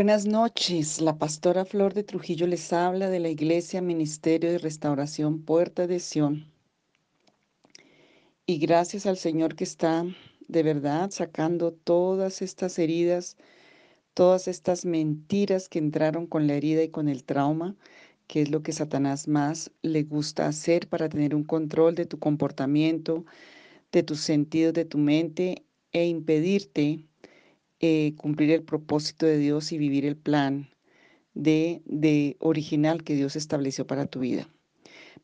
Buenas noches, la pastora Flor de Trujillo les habla de la Iglesia Ministerio de Restauración Puerta de Sión. Y gracias al Señor que está de verdad sacando todas estas heridas, todas estas mentiras que entraron con la herida y con el trauma, que es lo que Satanás más le gusta hacer para tener un control de tu comportamiento, de tus sentidos, de tu mente e impedirte eh, cumplir el propósito de Dios y vivir el plan de, de original que Dios estableció para tu vida.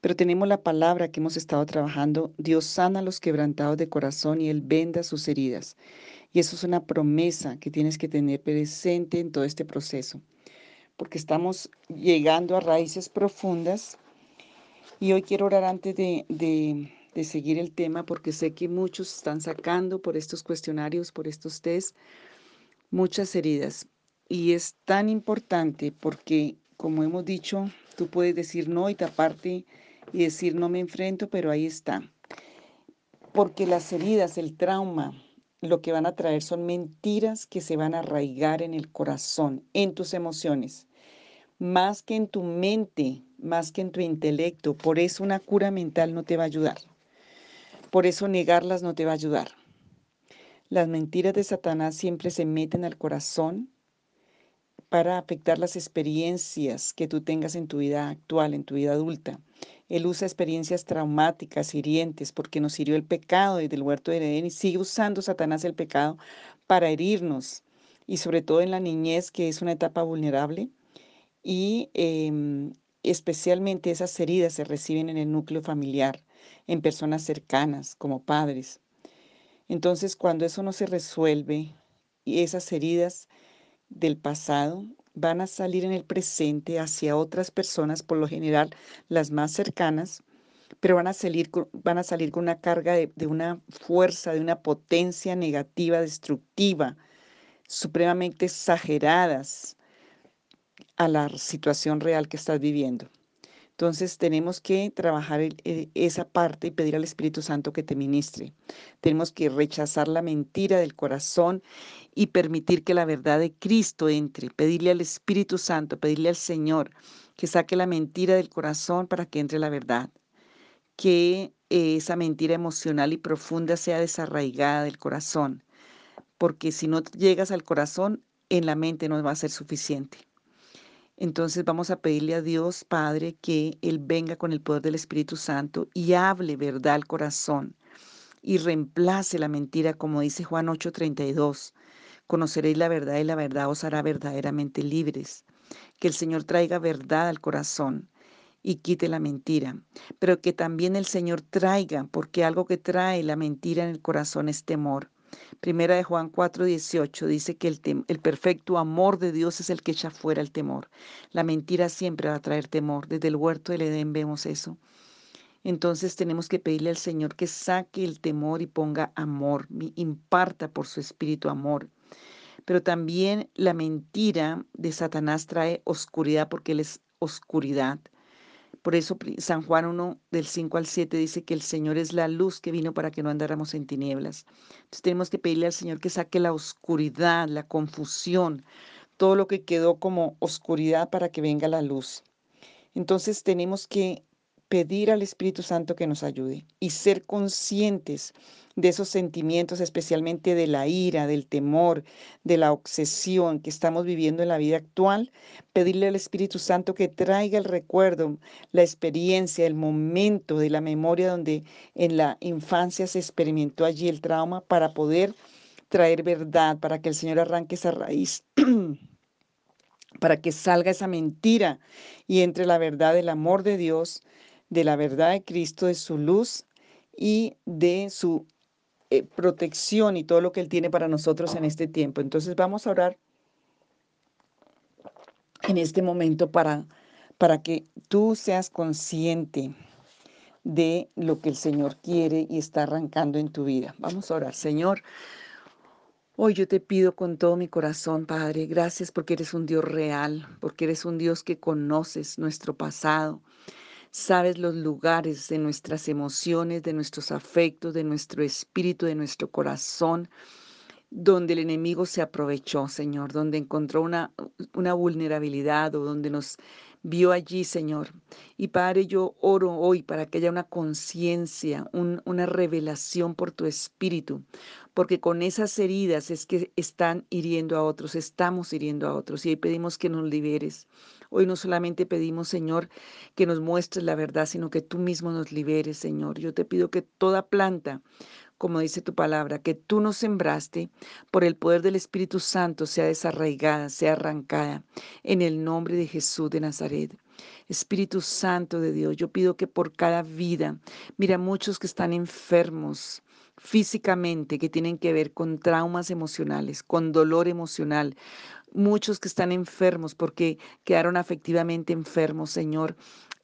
Pero tenemos la palabra que hemos estado trabajando, Dios sana a los quebrantados de corazón y Él venda sus heridas. Y eso es una promesa que tienes que tener presente en todo este proceso, porque estamos llegando a raíces profundas. Y hoy quiero orar antes de, de, de seguir el tema, porque sé que muchos están sacando por estos cuestionarios, por estos test, muchas heridas. Y es tan importante porque, como hemos dicho, tú puedes decir no y taparte y decir no me enfrento, pero ahí está. Porque las heridas, el trauma, lo que van a traer son mentiras que se van a arraigar en el corazón, en tus emociones, más que en tu mente, más que en tu intelecto. Por eso una cura mental no te va a ayudar. Por eso negarlas no te va a ayudar. Las mentiras de Satanás siempre se meten al corazón para afectar las experiencias que tú tengas en tu vida actual, en tu vida adulta. Él usa experiencias traumáticas, hirientes, porque nos hirió el pecado desde el huerto de Edén y sigue usando Satanás el pecado para herirnos, y sobre todo en la niñez, que es una etapa vulnerable, y em, especialmente esas heridas se reciben en el núcleo familiar, en personas cercanas, como padres. Entonces, cuando eso no se resuelve y esas heridas del pasado van a salir en el presente hacia otras personas, por lo general las más cercanas, pero van a salir, van a salir con una carga de, de una fuerza, de una potencia negativa, destructiva, supremamente exageradas a la situación real que estás viviendo. Entonces tenemos que trabajar esa parte y pedir al Espíritu Santo que te ministre. Tenemos que rechazar la mentira del corazón y permitir que la verdad de Cristo entre. Pedirle al Espíritu Santo, pedirle al Señor que saque la mentira del corazón para que entre la verdad. Que eh, esa mentira emocional y profunda sea desarraigada del corazón. Porque si no llegas al corazón, en la mente no va a ser suficiente. Entonces vamos a pedirle a Dios Padre que Él venga con el poder del Espíritu Santo y hable verdad al corazón y reemplace la mentira, como dice Juan 8:32. Conoceréis la verdad y la verdad os hará verdaderamente libres. Que el Señor traiga verdad al corazón y quite la mentira, pero que también el Señor traiga, porque algo que trae la mentira en el corazón es temor. Primera de Juan 4:18 dice que el, el, perfecto amor de Dios es el que echa fuera el temor. La mentira siempre va a traer temor. Desde el huerto del Edén vemos eso. Entonces tenemos que pedirle al Señor que saque el temor y ponga amor, imparta por su espíritu amor. Pero también la mentira de Satanás trae oscuridad porque Él es oscuridad. Por eso San Juan 1 del 5 al 7 dice que el Señor es la luz que vino para que no andáramos en tinieblas. Entonces tenemos que pedirle al Señor que saque la oscuridad, la confusión, todo lo que quedó como oscuridad para que venga la luz. Entonces tenemos que pedir al Espíritu Santo que nos ayude y ser conscientes de esos sentimientos, especialmente de la ira, del temor, de la obsesión que estamos viviendo en la vida actual, pedirle al Espíritu Santo que traiga el recuerdo, la experiencia, el momento de la memoria donde en la infancia se experimentó allí el trauma para poder traer verdad, para que el Señor arranque esa raíz. para que salga esa mentira y entre la verdad del amor de Dios, de la verdad de Cristo, de su luz y de su eh, protección y todo lo que Él tiene para nosotros en este tiempo. Entonces vamos a orar en este momento para, para que tú seas consciente de lo que el Señor quiere y está arrancando en tu vida. Vamos a orar. Señor, hoy yo te pido con todo mi corazón, Padre, gracias porque eres un Dios real, porque eres un Dios que conoces nuestro pasado, Sabes los lugares de nuestras emociones, de nuestros afectos, de nuestro espíritu, de nuestro corazón, donde el enemigo se aprovechó, Señor, donde encontró una, una vulnerabilidad o donde nos vio allí, Señor. Y Padre, yo oro hoy para que haya una conciencia, una revelación por tu espíritu, porque con esas heridas es que están hiriendo a otros, estamos hiriendo a otros. Y pedimos que nos liberes. Hoy no solamente pedimos, Señor, que nos muestres la verdad, sino que tú mismo nos liberes, Señor. Yo te pido que toda planta como dice tu palabra, que tú nos sembraste, por el poder del Espíritu Santo sea desarraigada, sea arrancada, en el nombre de Jesús de Nazaret. Espíritu Santo de Dios, yo pido que por cada vida, mira, muchos que están enfermos físicamente, que tienen que ver con traumas emocionales, con dolor emocional, muchos que están enfermos porque quedaron afectivamente enfermos, Señor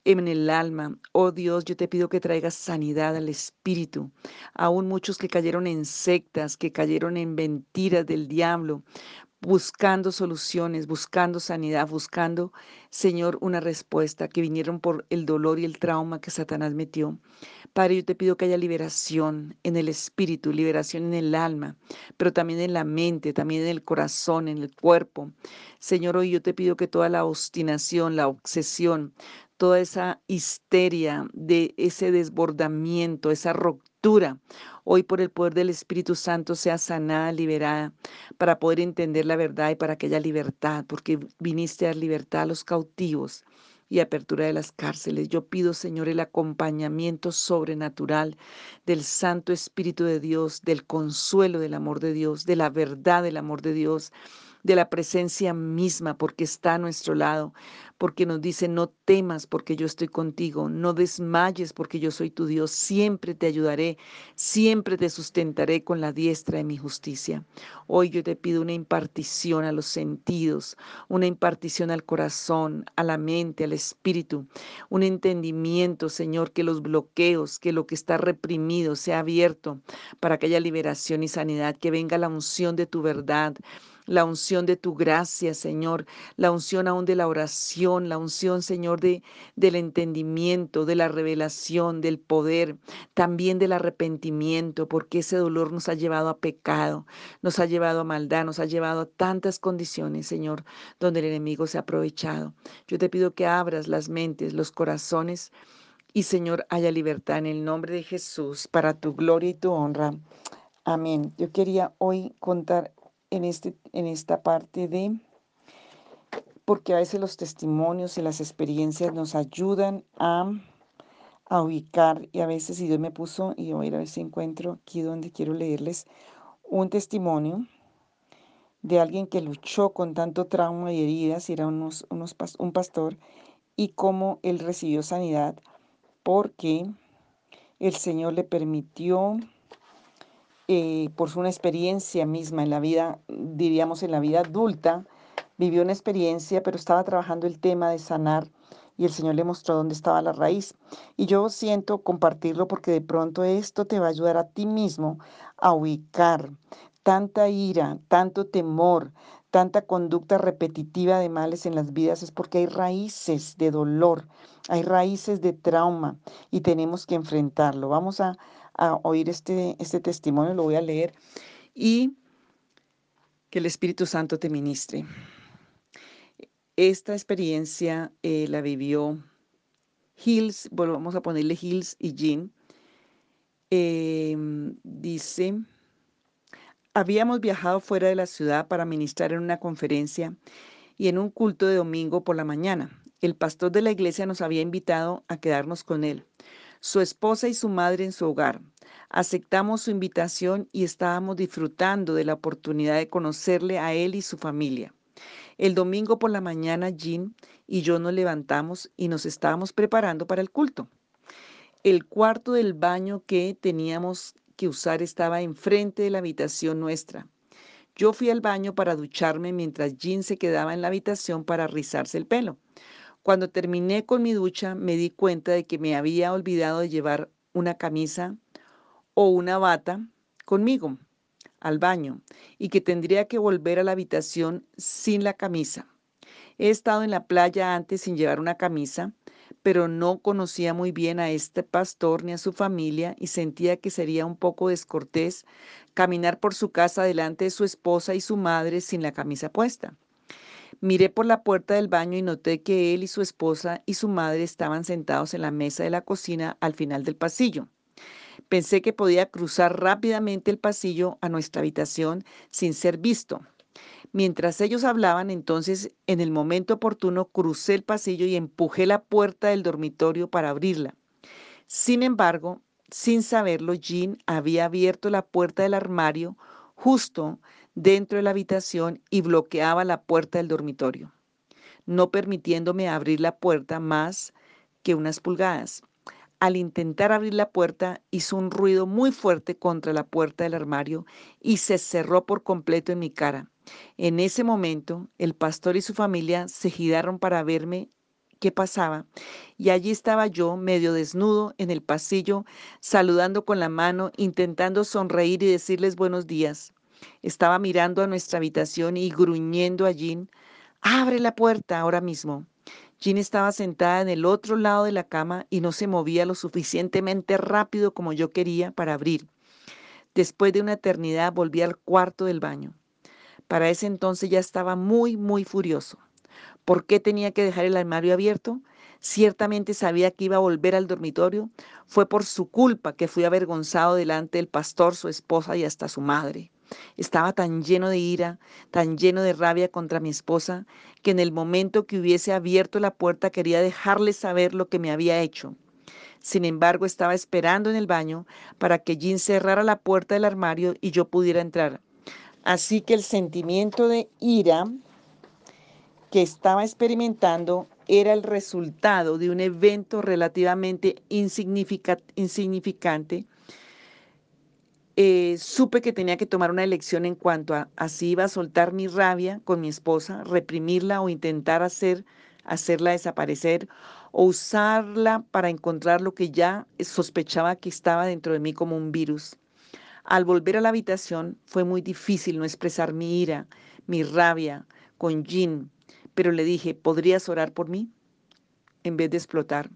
en el alma. Oh Dios, yo te pido que traigas sanidad al espíritu. Aún muchos que cayeron en sectas, que cayeron en mentiras del diablo, buscando soluciones, buscando sanidad, buscando, Señor, una respuesta, que vinieron por el dolor y el trauma que Satanás metió. Padre, yo te pido que haya liberación en el espíritu, liberación en el alma, pero también en la mente, también en el corazón, en el cuerpo. Señor, hoy yo te pido que toda la obstinación, la obsesión, toda esa histeria, de ese desbordamiento, esa ruptura, hoy por el poder del Espíritu Santo sea sanada, liberada, para poder entender la verdad y para que haya libertad, porque viniste a dar libertad a los cautivos y apertura de las cárceles. Yo pido, Señor, el acompañamiento sobrenatural del Santo Espíritu de Dios, del consuelo del amor de Dios, de la verdad del amor de Dios de la presencia misma, porque está a nuestro lado, porque nos dice, no temas porque yo estoy contigo, no desmayes porque yo soy tu Dios, siempre te ayudaré, siempre te sustentaré con la diestra de mi justicia. Hoy yo te pido una impartición a los sentidos, una impartición al corazón, a la mente, al espíritu, un entendimiento, Señor, que los bloqueos, que lo que está reprimido sea abierto para que haya liberación y sanidad, que venga la unción de tu verdad la unción de tu gracia, Señor, la unción aún de la oración, la unción, Señor, de, del entendimiento, de la revelación, del poder, también del arrepentimiento, porque ese dolor nos ha llevado a pecado, nos ha llevado a maldad, nos ha llevado a tantas condiciones, Señor, donde el enemigo se ha aprovechado. Yo te pido que abras las mentes, los corazones, y Señor, haya libertad en el nombre de Jesús para tu gloria y tu honra. Amén. Yo quería hoy contar en, este, en esta parte de, porque a veces los testimonios y las experiencias nos ayudan a, a ubicar y a veces si Dios me puso, y voy a ir a ver si encuentro aquí donde quiero leerles, un testimonio de alguien que luchó con tanto trauma y heridas, y era unos, unos, un pastor, y cómo él recibió sanidad porque el Señor le permitió por su experiencia misma en la vida, diríamos en la vida adulta, vivió una experiencia, pero estaba trabajando el tema de sanar y el Señor le mostró dónde estaba la raíz. Y yo siento compartirlo porque de pronto esto te va a ayudar a ti mismo a ubicar tanta ira, tanto temor, tanta conducta repetitiva de males en las vidas es porque hay raíces de dolor, hay raíces de trauma y tenemos que enfrentarlo. Vamos a, a oír este, este testimonio, lo voy a leer y que el Espíritu Santo te ministre. Esta experiencia eh, la vivió Hills, bueno, vamos a ponerle Hills y Jean. Em, dice, habíamos viajado fuera de la ciudad para ministrar en una conferencia y en un culto de domingo por la mañana. El pastor de la iglesia nos había invitado a quedarnos con él su esposa y su madre en su hogar. Aceptamos su invitación y estábamos disfrutando de la oportunidad de conocerle a él y su familia. El domingo por la mañana, Jean y yo nos levantamos y nos estábamos preparando para el culto. El cuarto del baño que teníamos que usar estaba enfrente de la habitación nuestra. Yo fui al baño para ducharme mientras Jean se quedaba en la habitación para rizarse el pelo. Cuando terminé con mi ducha, me di cuenta de que me había olvidado de llevar una camisa o una bata conmigo al baño y que tendría que volver a la habitación sin la camisa. He estado en la playa antes sin llevar una camisa, pero no conocía muy bien a este pastor ni a su familia y sentía que sería un poco descortés caminar por su casa delante de su esposa y su madre sin la camisa puesta. Miré por la puerta del baño y noté que él y su esposa y su madre estaban sentados en la mesa de la cocina al final del pasillo. Pensé que podía cruzar rápidamente el pasillo a nuestra habitación sin ser visto. Mientras ellos hablaban, entonces, en el momento oportuno, crucé el pasillo y empujé la puerta del dormitorio para abrirla. Sin embargo, sin saberlo, Jean había abierto la puerta del armario justo dentro de la habitación y bloqueaba la puerta del dormitorio, no permitiéndome abrir la puerta más que unas pulgadas. Al intentar abrir la puerta, hizo un ruido muy fuerte contra la puerta del armario y se cerró por completo en mi cara. En ese momento, el pastor y su familia se giraron para verme qué pasaba, y allí estaba yo, medio desnudo, en el pasillo, saludando con la mano, intentando sonreír y decirles buenos días. Estaba mirando a nuestra habitación y gruñendo a Jean, abre la puerta ahora mismo. Jean estaba sentada en el otro lado de la cama y no se movía lo suficientemente rápido como yo quería para abrir. Después de una eternidad volví al cuarto del baño. Para ese entonces ya estaba muy, muy furioso. ¿Por qué tenía que dejar el armario abierto? Ciertamente sabía que iba a volver al dormitorio. Fue por su culpa que fui avergonzado delante del pastor, su esposa y hasta su madre. Estaba tan lleno de ira, tan lleno de rabia contra mi esposa, que en el momento que hubiese abierto la puerta quería dejarle saber lo que me había hecho. Sin embargo, estaba esperando en el baño para que Jean cerrara la puerta del armario y yo pudiera entrar. Así que el sentimiento de ira que estaba experimentando era el resultado de un evento relativamente insignificante. Eh, supe que tenía que tomar una elección en cuanto a, así iba a soltar mi rabia con mi esposa, reprimirla o intentar hacer, hacerla desaparecer o usarla para encontrar lo que ya sospechaba que estaba dentro de mí como un virus. Al volver a la habitación fue muy difícil no expresar mi ira, mi rabia con Jean, pero le dije, ¿podrías orar por mí? En vez de explotar.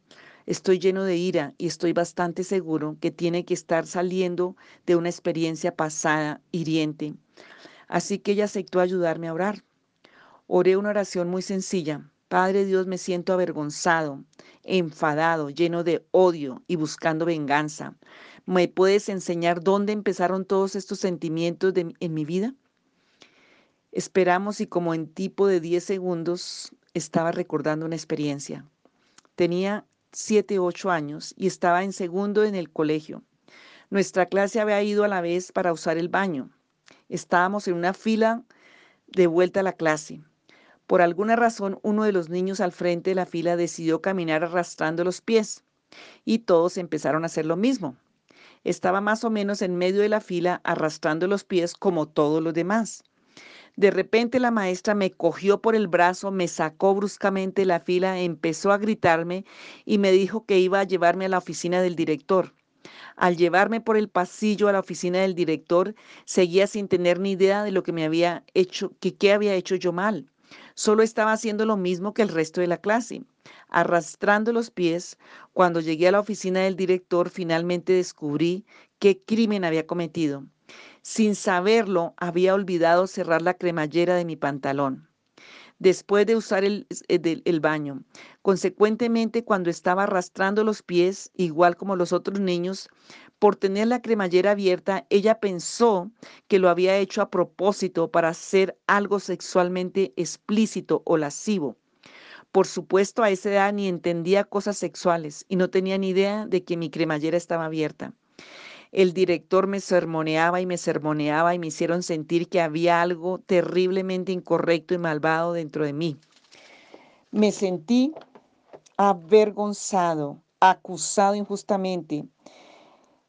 Estoy lleno de ira y estoy bastante seguro que tiene que estar saliendo de una experiencia pasada hiriente. Así que ella aceptó ayudarme a orar. Oré una oración muy sencilla. Padre Dios, me siento avergonzado, enfadado, lleno de odio y buscando venganza. ¿Me puedes enseñar dónde empezaron todos estos sentimientos en mi vida? Esperamos y como en tipo de 10 segundos estaba recordando una experiencia. Tenía 7, 8 años y estaba en segundo en el colegio. Nuestra clase había ido a la vez para usar el baño. Estábamos en una fila de vuelta a la clase. Por alguna razón, uno de los niños al frente de la fila decidió caminar arrastrando los pies y todos empezaron a hacer lo mismo. Estaba más o menos en medio de la fila arrastrando los pies como todos los demás. De repente la maestra me cogió por el brazo, me sacó bruscamente la fila, empezó a gritarme y me dijo que iba a llevarme a la oficina del director. Al llevarme por el pasillo a la oficina del director, seguía sin tener ni idea de lo que me había hecho, que qué había hecho yo mal. Solo estaba haciendo lo mismo que el resto de la clase. Arrastrando los pies, cuando llegué a la oficina del director, finalmente descubrí qué crimen había cometido. Sin saberlo, había olvidado cerrar la cremallera de mi pantalón después de usar el, el, baño. Consecuentemente, cuando estaba arrastrando los pies, igual como los otros niños, por tener la cremallera abierta, ella pensó que lo había hecho a propósito para hacer algo sexualmente explícito o lascivo. Por supuesto, a esa edad ni entendía cosas sexuales y no tenía ni idea de que mi cremallera estaba abierta. El director me sermoneaba y me sermoneaba y me hicieron sentir que había algo terriblemente incorrecto y malvado dentro de mí. Me sentí avergonzado, acusado injustamente,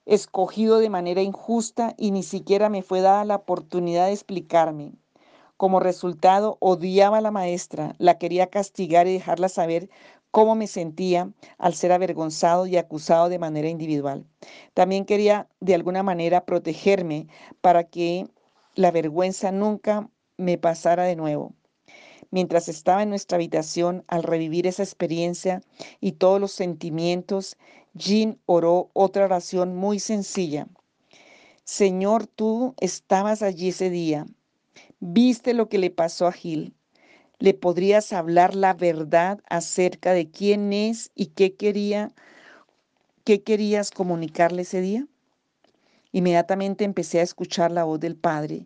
escogido de manera injusta y ni siquiera me fue dada la oportunidad de explicarme. Como resultado, odiaba a la maestra, la quería castigar y dejarla saber cómo me sentía al ser avergonzado y acusado de manera individual. También quería de alguna manera protegerme para que la vergüenza nunca me pasara de nuevo. Mientras estaba en nuestra habitación al revivir esa experiencia y todos los sentimientos, Jean oró otra oración muy sencilla. Señor, tú estabas allí ese día. Viste lo que le pasó a Gil. ¿Le podrías hablar la verdad acerca de quién es y qué quería, qué querías comunicarle ese día? Inmediatamente empecé a escuchar la voz del Padre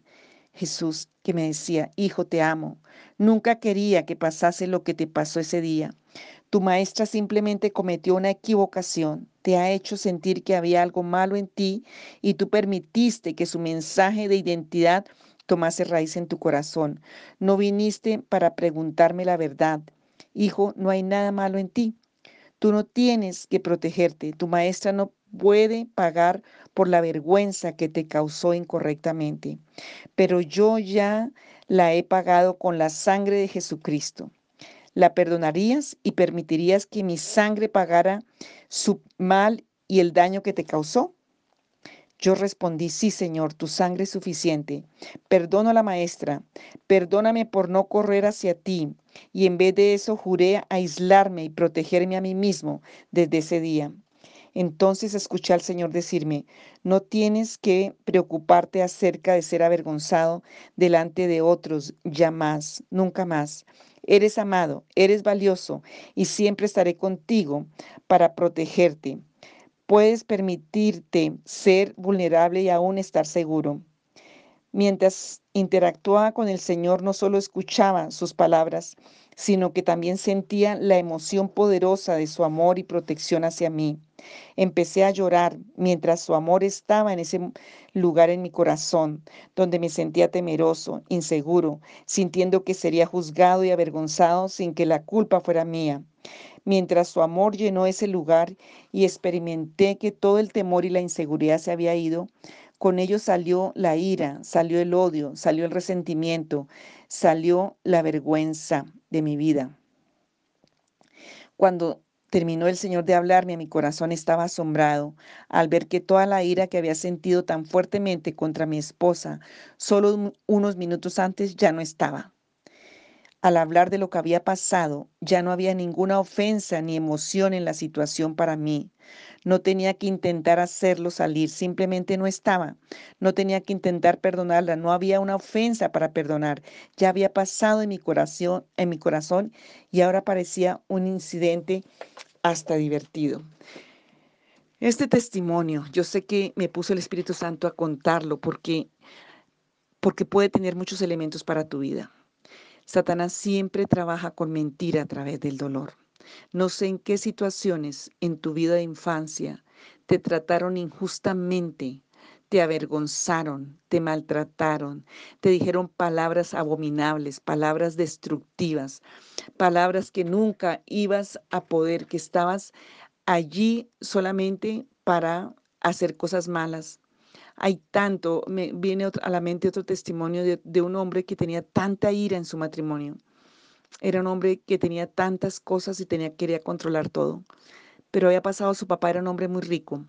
Jesús que me decía, Hijo, te amo. Nunca quería que pasase lo que te pasó ese día. Tu maestra simplemente cometió una equivocación, te ha hecho sentir que había algo malo en ti y tú permitiste que su mensaje de identidad tomase raíz en tu corazón. No viniste para preguntarme la verdad. Hijo, no hay nada malo en ti. Tú no tienes que protegerte. Tu maestra no puede pagar por la vergüenza que te causó incorrectamente. Pero yo ya la he pagado con la sangre de Jesucristo. ¿La perdonarías y permitirías que mi sangre pagara su mal y el daño que te causó? Yo respondí, sí, Señor, tu sangre es suficiente. Perdono a la maestra, perdóname por no correr hacia ti. Y en vez de eso juré aislarme y protegerme a mí mismo desde ese día. Entonces escuché al Señor decirme, no tienes que preocuparte acerca de ser avergonzado delante de otros, ya más, nunca más. Eres amado, eres valioso y siempre estaré contigo para protegerte. Puedes permitirte ser vulnerable y aún estar seguro. Mientras interactuaba con el Señor, no solo escuchaba sus palabras, sino que también sentía la emoción poderosa de su amor y protección hacia mí. Empecé a llorar mientras su amor estaba en ese lugar en mi corazón, donde me sentía temeroso, inseguro, sintiendo que sería juzgado y avergonzado sin que la culpa fuera mía. Mientras su amor llenó ese lugar y experimenté que todo el temor y la inseguridad se había ido, con ello salió la ira, salió el odio, salió el resentimiento, salió la vergüenza de mi vida. Cuando terminó el Señor de hablarme, mi corazón estaba asombrado al ver que toda la ira que había sentido tan fuertemente contra mi esposa solo unos minutos antes ya no estaba. Al hablar de lo que había pasado, ya no había ninguna ofensa ni emoción en la situación para mí. No tenía que intentar hacerlo salir, simplemente no estaba. No tenía que intentar perdonarla, no había una ofensa para perdonar. Ya había pasado en mi corazón, en mi corazón y ahora parecía un incidente hasta divertido. Este testimonio, yo sé que me puso el Espíritu Santo a contarlo porque porque puede tener muchos elementos para tu vida. Satanás siempre trabaja con mentira a través del dolor. No sé en qué situaciones en tu vida de infancia te trataron injustamente, te avergonzaron, te maltrataron, te dijeron palabras abominables, palabras destructivas, palabras que nunca ibas a poder, que estabas allí solamente para hacer cosas malas, hay tanto, me viene a la mente otro testimonio de, un hombre que tenía tanta ira en su matrimonio. Era un hombre que tenía tantas cosas y tenía, quería controlar todo. Pero había pasado, su papá era un hombre muy rico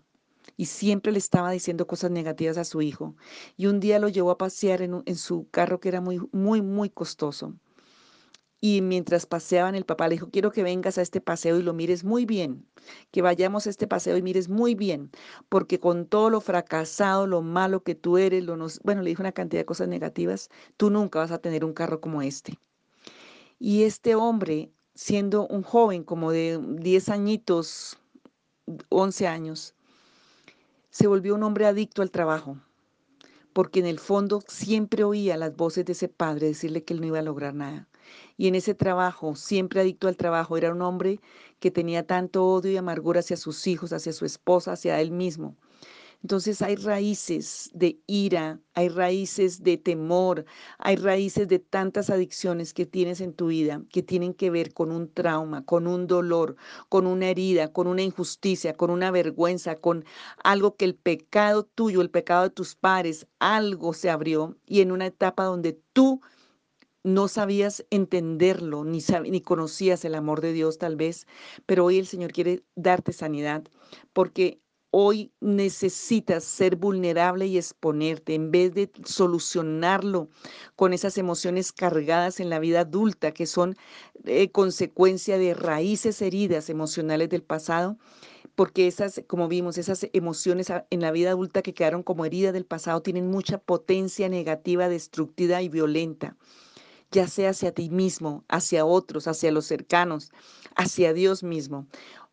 y siempre le estaba diciendo cosas negativas a su hijo. Y un día lo llevó a pasear en, en su carro que era muy, muy, muy costoso. Y mientras paseaban, el papá le dijo, quiero que vengas a este paseo y lo mires muy bien, que vayamos a este paseo y mires muy bien, porque con todo lo fracasado, lo malo que tú eres, lo bueno, le dijo una cantidad de cosas negativas, tú nunca vas a tener un carro como este. Y este hombre, siendo un joven como de 10 añitos, 11 años, se volvió un hombre adicto al trabajo, porque en el fondo siempre oía las voces de ese padre decirle que él no iba a lograr nada y en ese trabajo, siempre adicto al trabajo, era un hombre que tenía tanto odio y amargura hacia sus hijos, hacia su esposa, hacia él mismo. Entonces hay raíces de ira, hay raíces de temor, hay raíces de tantas adicciones que tienes en tu vida que tienen que ver con un trauma, con un dolor, con una herida, con una injusticia, con una vergüenza, con algo que el pecado tuyo, el pecado de tus padres, algo se abrió y en una etapa donde tú no sabías entenderlo, ni, ni conocías el amor de Dios tal vez, pero hoy el Señor quiere darte sanidad, porque hoy necesitas ser vulnerable y exponerte en vez de solucionarlo con esas emociones cargadas en la vida adulta que son eh, consecuencia de raíces heridas emocionales del pasado porque esas, como vimos, esas emociones en la vida adulta que quedaron como heridas del pasado tienen mucha potencia negativa, destructiva y violenta, ya sea hacia ti mismo, hacia otros, hacia los cercanos, hacia Dios mismo.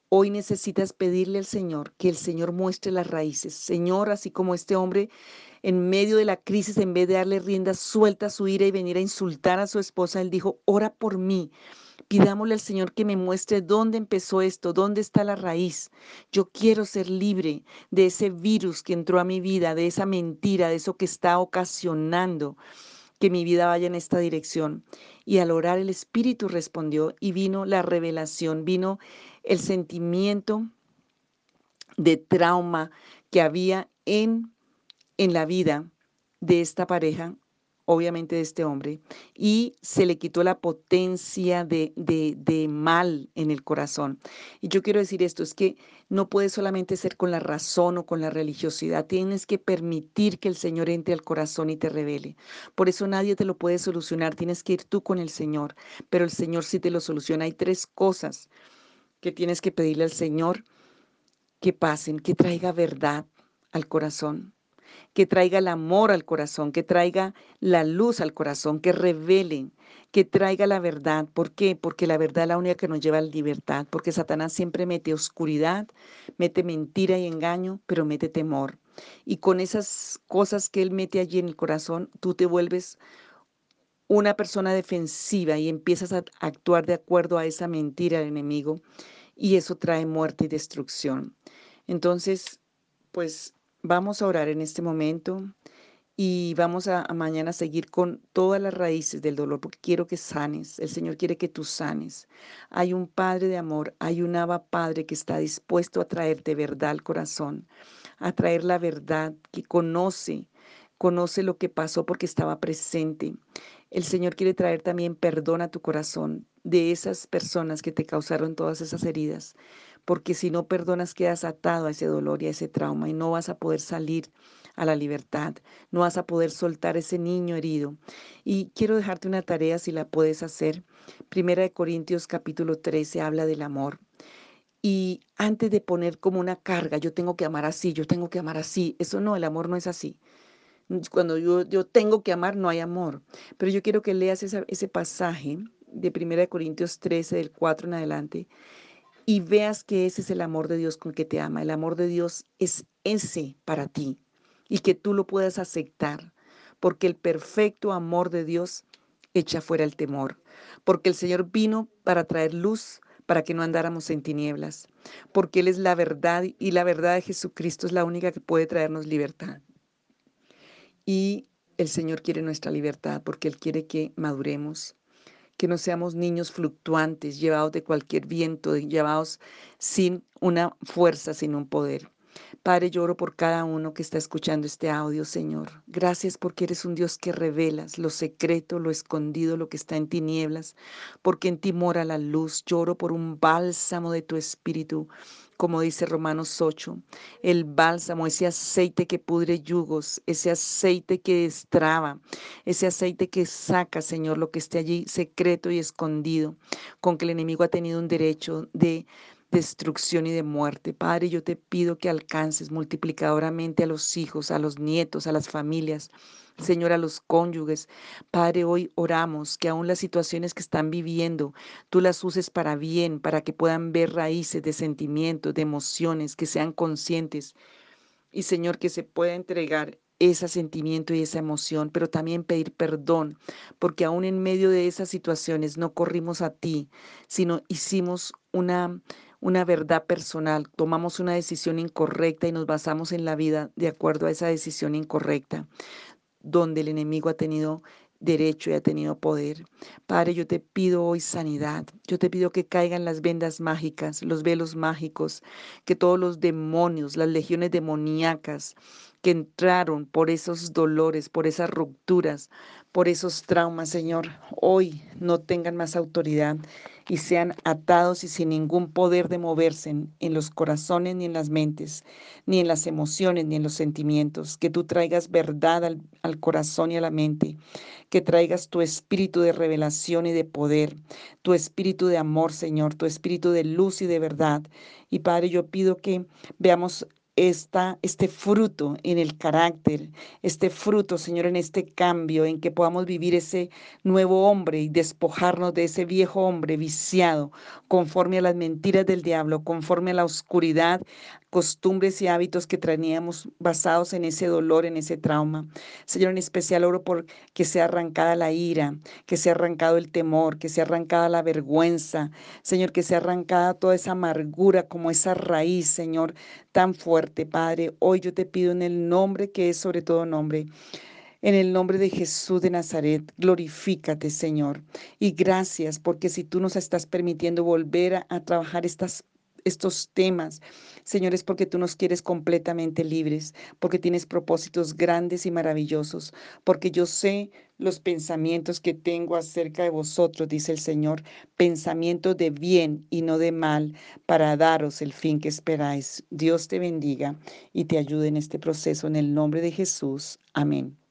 Hoy necesitas pedirle al Señor que el Señor muestre las raíces. Señor, así como este hombre en medio de la crisis, en vez de darle rienda suelta a su ira y venir a insultar a su esposa, él dijo, ora por mí. Pidámosle al Señor que me muestre dónde empezó esto, dónde está la raíz. Yo quiero ser libre de ese virus que entró a mi vida, de esa mentira, de eso que está ocasionando que mi vida vaya en esta dirección. Y al orar el Espíritu respondió y vino la revelación, vino el sentimiento de trauma que había en, en la vida de esta pareja, obviamente de este hombre, y se le quitó la potencia de, de, de, mal en el corazón. Y yo quiero decir esto, es que no puede solamente ser con la razón o con la religiosidad, tienes que permitir que el Señor entre al corazón y te revele. Por eso nadie te lo puede solucionar, tienes que ir tú con el Señor, pero el Señor sí te lo soluciona. Hay tres cosas que tienes que pedirle al Señor que pasen, que traiga verdad al corazón, que traiga el amor al corazón, que traiga la luz al corazón, que revelen, que traiga la verdad. ¿Por qué? Porque la verdad es la única que nos lleva a la libertad, porque Satanás siempre mete oscuridad, mete mentira y engaño, pero mete temor. Y con esas cosas que él mete allí en el corazón, tú te vuelves una persona defensiva y empiezas a actuar de acuerdo a esa mentira del enemigo y eso trae muerte y destrucción. Entonces, pues vamos a orar en este momento y vamos a, mañana seguir con todas las raíces del dolor porque quiero que sanes. El Señor quiere que tú sanes. Hay un Padre de amor, hay un Abba Padre que está dispuesto a traerte verdad al corazón, a traer la verdad que conoce, conoce lo que pasó porque estaba presente. El Señor quiere traer también perdón a tu corazón de esas personas que te causaron todas esas heridas, porque si no perdonas quedas atado a ese dolor y a ese trauma y no vas a poder salir a la libertad, no vas a poder soltar ese niño herido. Y quiero dejarte una tarea si la puedes hacer. Primera de Corintios capítulo 13 habla del amor. Y antes de poner como una carga, yo tengo que amar así, yo tengo que amar así, eso no, el amor no es así. Cuando yo, yo tengo que amar, no hay amor. Pero yo quiero que leas ese pasaje de 1 Corintios 13, del 4 en adelante, y veas que ese es el amor de Dios con que te ama. El amor de Dios es ese para ti y que tú lo puedas aceptar, porque el perfecto amor de Dios echa fuera el temor, porque el Señor vino para traer luz para que no andáramos en tinieblas, porque Él es la verdad y la verdad de Jesucristo es la única que puede traernos libertad. Y el Señor quiere nuestra libertad porque Él quiere que maduremos, que no seamos niños fluctuantes, llevados de cualquier viento, llevados sin una fuerza, sin un poder. Padre, lloro por cada uno que está escuchando este audio, Señor. Gracias porque eres un Dios que revelas lo secreto, lo escondido, lo que está en tinieblas, porque en ti mora la luz. Lloro por un bálsamo de tu espíritu, como dice Romanos 8. El bálsamo, ese aceite que pudre yugos, ese aceite que destraba, ese aceite que saca, Señor, lo que esté allí secreto y escondido, con que el enemigo ha tenido un derecho de destrucción y de muerte. Padre, yo te pido que alcances multiplicadoramente a los hijos, a los nietos, a las familias, Señor, a los cónyuges. Padre, hoy oramos que aún las situaciones que están viviendo, tú las uses para bien, para que puedan ver raíces de sentimientos, de emociones, que sean conscientes. Y Señor, que se pueda entregar ese sentimiento y esa emoción, pero también pedir perdón, porque aún en medio de esas situaciones no corrimos a ti, sino hicimos una una verdad personal, tomamos una decisión incorrecta y nos basamos en la vida de acuerdo a esa decisión incorrecta, donde el enemigo ha tenido derecho y ha tenido poder. Padre, yo te pido hoy sanidad. Yo te pido que caigan las vendas mágicas, los velos mágicos, que todos los demonios, las legiones demoníacas que entraron por esos dolores, por esas rupturas, por esos traumas, Señor, hoy no tengan más autoridad y sean atados y sin ningún poder de moverse en, los corazones ni en las mentes, ni en las emociones ni en los sentimientos. Que tú traigas verdad al, al corazón y a la mente, que traigas tu espíritu de revelación y de poder, tu espíritu de amor, Señor, tu espíritu de luz y de verdad. Y Padre, yo pido que veamos esta, este fruto en el carácter, este fruto, Señor, en este cambio, en que podamos vivir ese nuevo hombre y despojarnos de ese viejo hombre viciado, conforme a las mentiras del diablo, conforme a la oscuridad, costumbres y hábitos que traíamos basados en ese dolor, en ese trauma. Señor, en especial oro por que sea arrancada la ira, que sea arrancado el temor, que sea arrancada la vergüenza. Señor, que sea arrancada toda esa amargura como esa raíz, Señor, tan fuerte, Padre. Hoy yo te pido en el nombre que es sobre todo nombre. En el nombre de Jesús de Nazaret, glorifícate, Señor. Y gracias porque si tú nos estás permitiendo volver a, a trabajar estas estos temas, señores, porque tú nos quieres completamente libres, porque tienes propósitos grandes y maravillosos, porque yo sé los pensamientos que tengo acerca de vosotros, dice el Señor, pensamientos de bien y no de mal, para daros el fin que esperáis. Dios te bendiga y te ayude en este proceso en el nombre de Jesús. Amén.